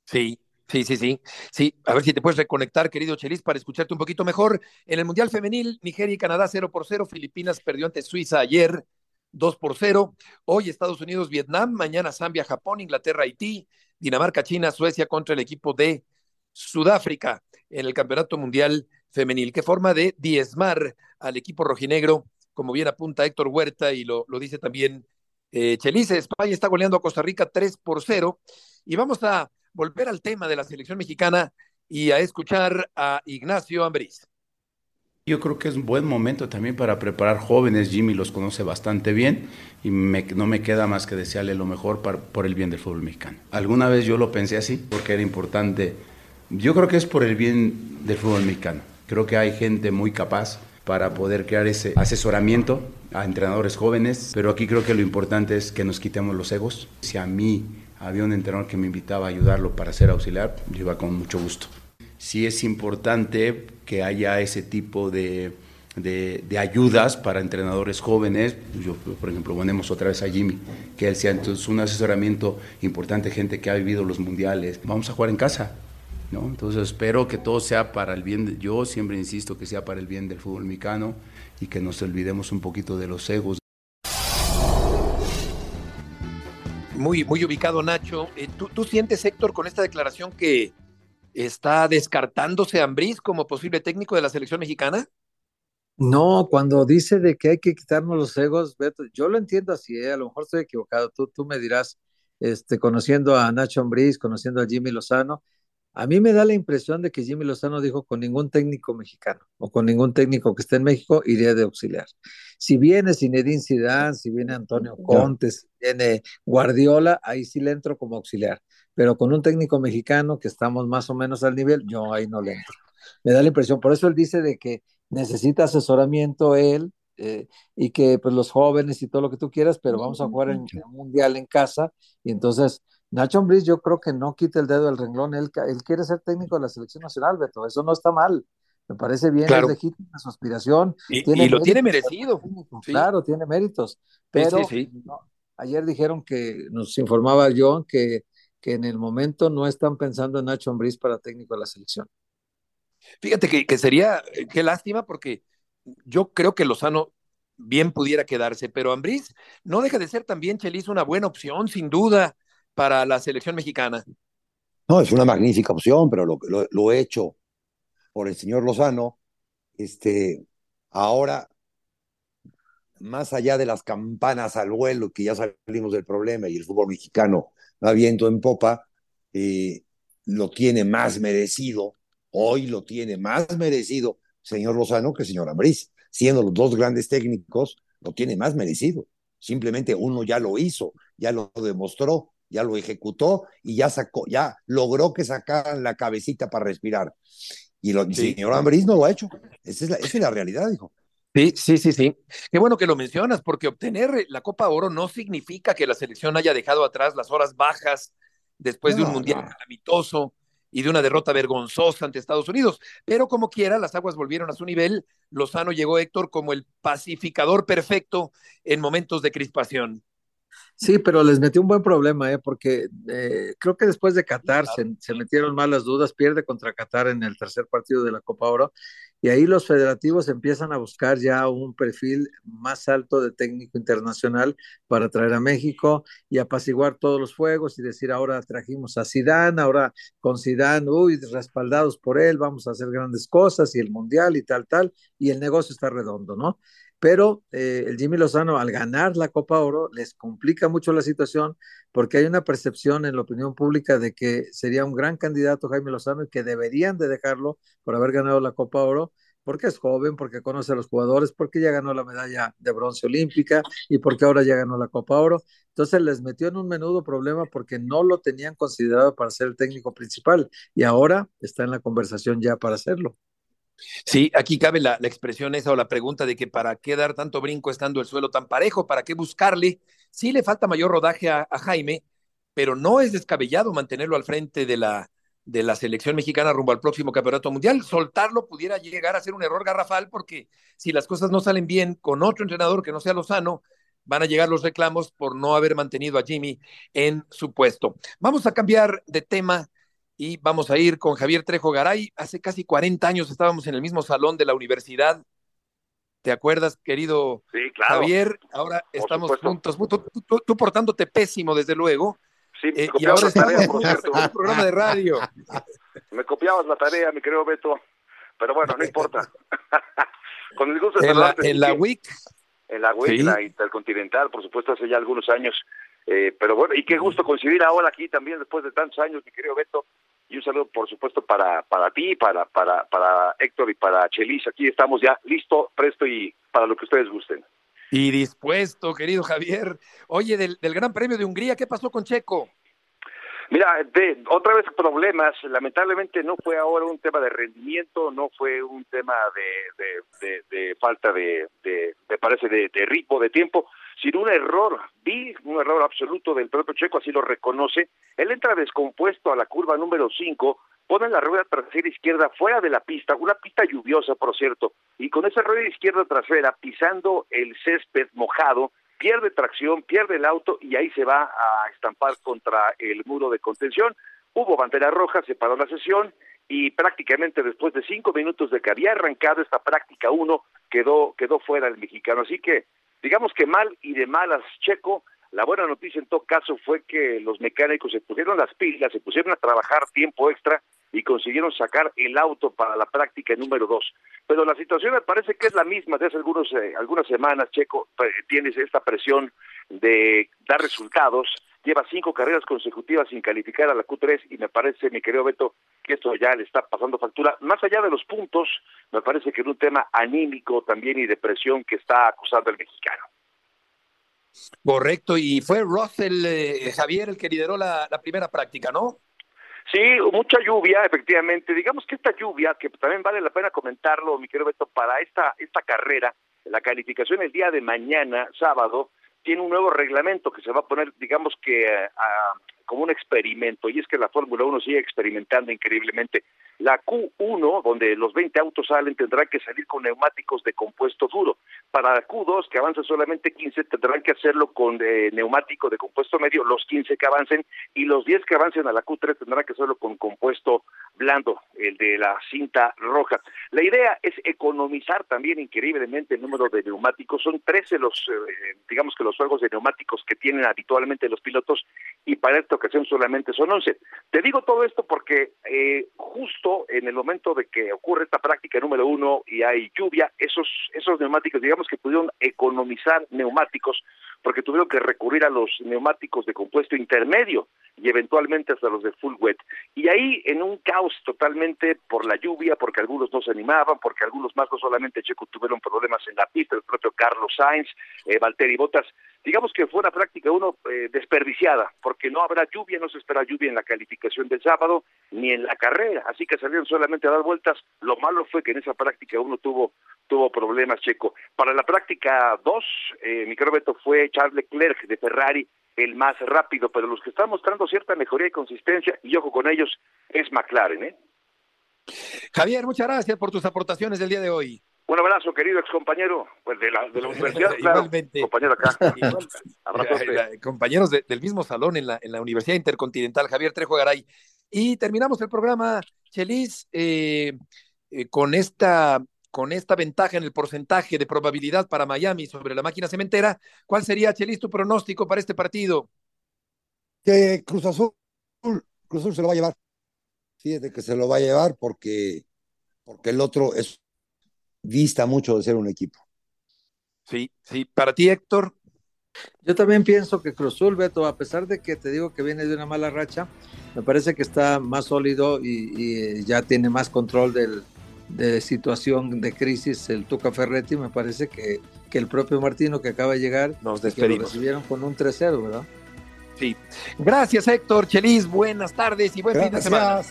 Speaker 8: Sí, sí, sí, sí. Sí, a ver si te puedes reconectar, querido Chelis, para escucharte un poquito mejor. En el Mundial Femenil, Nigeria y Canadá 0 por 0. Filipinas perdió ante Suiza ayer 2 por 0. Hoy Estados Unidos, Vietnam. Mañana Zambia, Japón, Inglaterra, Haití. Dinamarca, China, Suecia contra el equipo de Sudáfrica en el Campeonato Mundial Femenil. Qué forma de diezmar al equipo rojinegro, como bien apunta Héctor Huerta y lo, lo dice también eh, Chelice. España está goleando a Costa Rica 3 por 0. Y vamos a volver al tema de la selección mexicana y a escuchar a Ignacio Ambriz.
Speaker 20: Yo creo que es un buen momento también para preparar jóvenes. Jimmy los conoce bastante bien y me- no me queda más que desearle lo mejor para- por el bien del fútbol mexicano. Alguna vez yo lo pensé así porque era importante. Yo creo que es por el bien del fútbol mexicano. Creo que hay gente muy capaz para poder crear ese asesoramiento a entrenadores jóvenes, pero aquí creo que lo importante es que nos quitemos los egos. Si a mí había un entrenador que me invitaba a ayudarlo para ser auxiliar, yo iba con mucho gusto sí es importante que haya ese tipo de, de- de ayudas para entrenadores jóvenes. Yo, por ejemplo, ponemos otra vez a Jimmy, que él sea entonces un asesoramiento importante, gente que ha vivido los mundiales. Vamos a jugar en casa. ¿no? Entonces espero que todo sea para el bien, de- yo siempre insisto que sea para el bien del fútbol mexicano y que nos olvidemos un poquito de los egos.
Speaker 8: Muy, muy ubicado, Nacho. Eh, ¿tú, tú sientes, Héctor, con esta declaración que está descartándose a Ambriz como posible técnico de la selección mexicana?
Speaker 9: No, cuando dice de que hay que quitarnos los egos, yo lo entiendo así, ¿eh? A lo mejor estoy equivocado, tú, tú me dirás, este, conociendo a Nacho Ambriz, conociendo a Jimmy Lozano, a mí me da la impresión de que Jimmy Lozano dijo con ningún técnico mexicano o con ningún técnico que esté en México iría de auxiliar. Si viene Zinedine Zidane, si viene Antonio Conte, si viene Guardiola, ahí sí le entro como auxiliar, pero con un técnico mexicano que estamos más o menos al nivel, yo ahí no le entro. Me da la impresión, por eso él dice de que necesita asesoramiento él eh, y que pues los jóvenes y todo lo que tú quieras, pero vamos a jugar en, en un mundial en casa y entonces Nacho Ambriz yo creo que no quita el dedo del renglón, él, quiere ser técnico de la selección nacional, Beto, eso no está mal, Me parece bien,
Speaker 8: Claro.
Speaker 9: es legítima su aspiración.
Speaker 8: Y,
Speaker 9: tiene
Speaker 8: y lo tiene merecido. Sí.
Speaker 9: Claro, tiene méritos. Pero
Speaker 8: sí, sí.
Speaker 9: no, ayer dijeron que, nos informaba John, que, que en el momento no están pensando en Nacho Ambriz para técnico de la selección.
Speaker 8: Fíjate que, que sería, eh, qué lástima, porque yo creo que Lozano bien pudiera quedarse, pero Ambriz no deja de ser también, Chelis, una buena opción, sin duda, para la selección mexicana.
Speaker 10: No, es una magnífica opción, pero lo, lo, lo hecho por el señor Lozano, este, ahora, más allá de las campanas al vuelo, que ya salimos del problema y el fútbol mexicano va viento en popa, eh, lo tiene más merecido, hoy lo tiene más merecido señor Lozano que señor Ambriz, siendo los dos grandes técnicos, lo tiene más merecido. Simplemente uno ya lo hizo, ya lo demostró, ya lo ejecutó y ya sacó, ya logró que sacaran la cabecita para respirar. Y el
Speaker 8: Sí.
Speaker 10: señor Ambriz no lo ha hecho. Esa es la, esa es la realidad, hijo.
Speaker 8: Sí, sí, sí, sí. Qué bueno que lo mencionas, porque obtener la Copa Oro no significa que la selección haya dejado atrás las horas bajas después de un mundial
Speaker 10: no.
Speaker 8: calamitoso y de una derrota vergonzosa ante Estados Unidos. Pero como quiera, las aguas volvieron a su nivel. Lozano llegó, Héctor, como el pacificador perfecto en momentos de crispación.
Speaker 9: Sí, pero les metió un buen problema, ¿eh? porque eh, creo que después de Qatar se, se metieron más las dudas, pierde contra Qatar en el tercer partido de la Copa Oro, y ahí los federativos empiezan a buscar ya un perfil más alto de técnico internacional para traer a México y apaciguar todos los fuegos y decir ahora trajimos a Zidane, ahora con Zidane, uy, respaldados por él, vamos a hacer grandes cosas y el mundial y tal, tal, y el negocio está redondo, ¿no? Pero eh, el Jimmy Lozano al ganar la Copa Oro les complica mucho la situación porque hay una percepción en la opinión pública de que sería un gran candidato Jaime Lozano y que deberían de dejarlo por haber ganado la Copa Oro porque es joven, porque conoce a los jugadores, porque ya ganó la medalla de bronce olímpica y porque ahora ya ganó la Copa Oro. Entonces les metió en un menudo problema porque no lo tenían considerado para ser el técnico principal y ahora está en la conversación ya para hacerlo.
Speaker 8: Sí, aquí cabe la, expresión esa o la pregunta de que para qué dar tanto brinco estando el suelo tan parejo, para qué buscarle. Sí le falta mayor rodaje a, a Jaime, pero no es descabellado mantenerlo al frente de la, de la selección mexicana rumbo al próximo campeonato mundial. Soltarlo pudiera llegar a ser un error garrafal porque si las cosas no salen bien con otro entrenador que no sea Lozano, van a llegar los reclamos por no haber mantenido a Jimmy en su puesto. Vamos a cambiar de tema y vamos a ir con Javier Trejo Garay. Hace casi 40 años estábamos en el mismo salón de la universidad. ¿Te acuerdas, querido
Speaker 21: sí, claro.
Speaker 8: Javier? Ahora
Speaker 21: por
Speaker 8: estamos
Speaker 21: supuesto.
Speaker 8: juntos. Tú, tú, tú, portándote pésimo, desde luego.
Speaker 21: Sí,
Speaker 8: eh, y ahora
Speaker 21: la tarea, [LAUGHS] por
Speaker 8: cierto. en un programa de radio. [LAUGHS]
Speaker 21: Me copiabas la tarea, mi querido Beto. Pero bueno, no importa. [LAUGHS] con el gusto de
Speaker 8: en la, en la WIC.
Speaker 21: En la WIC,
Speaker 8: Sí.
Speaker 21: la Intercontinental, por supuesto, hace ya algunos años. Eh, pero bueno, y qué gusto coincidir ahora aquí también después de tantos años, mi querido Beto. Y un saludo, por supuesto, para, para ti, para, para, para Héctor y para Chelis. Aquí estamos ya listo, presto y para lo que ustedes gusten.
Speaker 8: Y dispuesto, querido Javier. Oye, del, del Gran Premio de Hungría, ¿qué pasó con Checo?
Speaker 21: Mira, de, otra vez problemas. Lamentablemente no fue ahora un tema de rendimiento, no fue un tema de, de, de, de falta de, me parece, de, ritmo, de tiempo, sino un error. Vi un error absoluto del propio Checo, así lo reconoce. Él entra descompuesto a la curva número 5, pone la rueda trasera izquierda fuera de la pista, una pista lluviosa, por cierto, y con esa rueda izquierda trasera pisando el césped mojado, pierde tracción, pierde el auto y ahí se va a estampar contra el muro de contención. Hubo bandera roja, se paró la sesión y prácticamente después de cinco minutos de que había arrancado esta práctica uno, quedó, quedó fuera el mexicano. Así que, digamos que mal y de malas, Checo. La buena noticia en todo caso fue que los mecánicos se pusieron las pilas, se pusieron a trabajar tiempo extra y consiguieron sacar el auto para la práctica número dos. Pero la situación me parece que es la misma de hace algunos, eh, algunas semanas, Checo, eh, tienes esta presión de dar resultados, lleva cinco carreras consecutivas sin calificar a la Q3 y me parece, mi querido Beto, que esto ya le está pasando factura. Más allá de los puntos, me parece que es un tema anímico también y de presión que está acusando el mexicano.
Speaker 8: Correcto, y fue Russell, eh, Javier, el que lideró la, la primera práctica, ¿no?
Speaker 21: Sí, mucha lluvia, efectivamente. Digamos que esta lluvia, que también vale la pena comentarlo, mi querido Beto, para esta, esta carrera, la calificación el día de mañana, sábado, tiene un nuevo reglamento que se va a poner, digamos que, uh, como un experimento, y es que la Fórmula 1 sigue experimentando increíblemente. La Q1, donde los 20 autos salen, tendrán que salir con neumáticos de compuesto duro. Para la Q2, que avanza solamente 15, tendrán que hacerlo con eh, neumático de compuesto medio, los 15 que avancen, y los 10 que avancen a la Q3 tendrán que hacerlo con compuesto blando, el de la cinta roja. La idea es economizar también increíblemente el número de neumáticos. Son 13 los, eh, digamos que los juegos de neumáticos que tienen habitualmente los pilotos y para esta ocasión solamente son 11. Te digo todo esto porque eh, justo en el momento de que ocurre esta práctica número uno y hay lluvia, esos, esos neumáticos, digamos que pudieron economizar neumáticos porque tuvieron que recurrir a los neumáticos de compuesto intermedio y eventualmente hasta los de full wet. Y ahí en un caos totalmente por la lluvia, porque algunos no se animaban, porque algunos más, no solamente Checo tuvieron problemas en la pista, el propio Carlos Sainz, eh, Valtteri Bottas, digamos que fue una práctica uno eh, desperdiciada, porque no habrá lluvia, no se espera lluvia en la calificación del sábado, ni en la carrera, así que salieron solamente a dar vueltas. Lo malo fue que en esa práctica uno tuvo tuvo problemas, Checo. Para la práctica 2, eh, mi fue Charles Leclerc de Ferrari, el más rápido, pero los que están mostrando cierta mejoría y consistencia, y ojo con ellos, es McLaren. ¿eh?
Speaker 8: Javier, muchas gracias por tus aportaciones del día de hoy.
Speaker 21: Un abrazo, querido ex compañero pues de, la, de la universidad, [LAUGHS] Igualmente. compañero acá. [LAUGHS]
Speaker 8: compañeros del mismo salón en la, en la Universidad Intercontinental, Javier Trejo Garay. Y terminamos el programa, Chelis, eh, eh, con esta con esta ventaja en el porcentaje de probabilidad para Miami sobre la máquina cementera, ¿cuál sería, Chelis, tu pronóstico para este partido?
Speaker 10: Que Cruz Azul, Cruz Azul se lo va a llevar. Fíjate que se lo va a llevar porque, porque el otro es vista mucho de ser un equipo.
Speaker 8: Sí, sí. Para ti, Héctor.
Speaker 9: Yo también pienso que Cruz Azul, Beto, a pesar de que te digo que viene de una mala racha, me parece que está más sólido y ya tiene más control del, de situación de crisis el Tuca Ferretti, me parece que, que el propio Martino que acaba de llegar,
Speaker 8: nos despedimos.
Speaker 9: Que lo recibieron con un 3-0, ¿verdad?
Speaker 8: Sí. Gracias Héctor, Chelis, buenas tardes y buen fin de semana.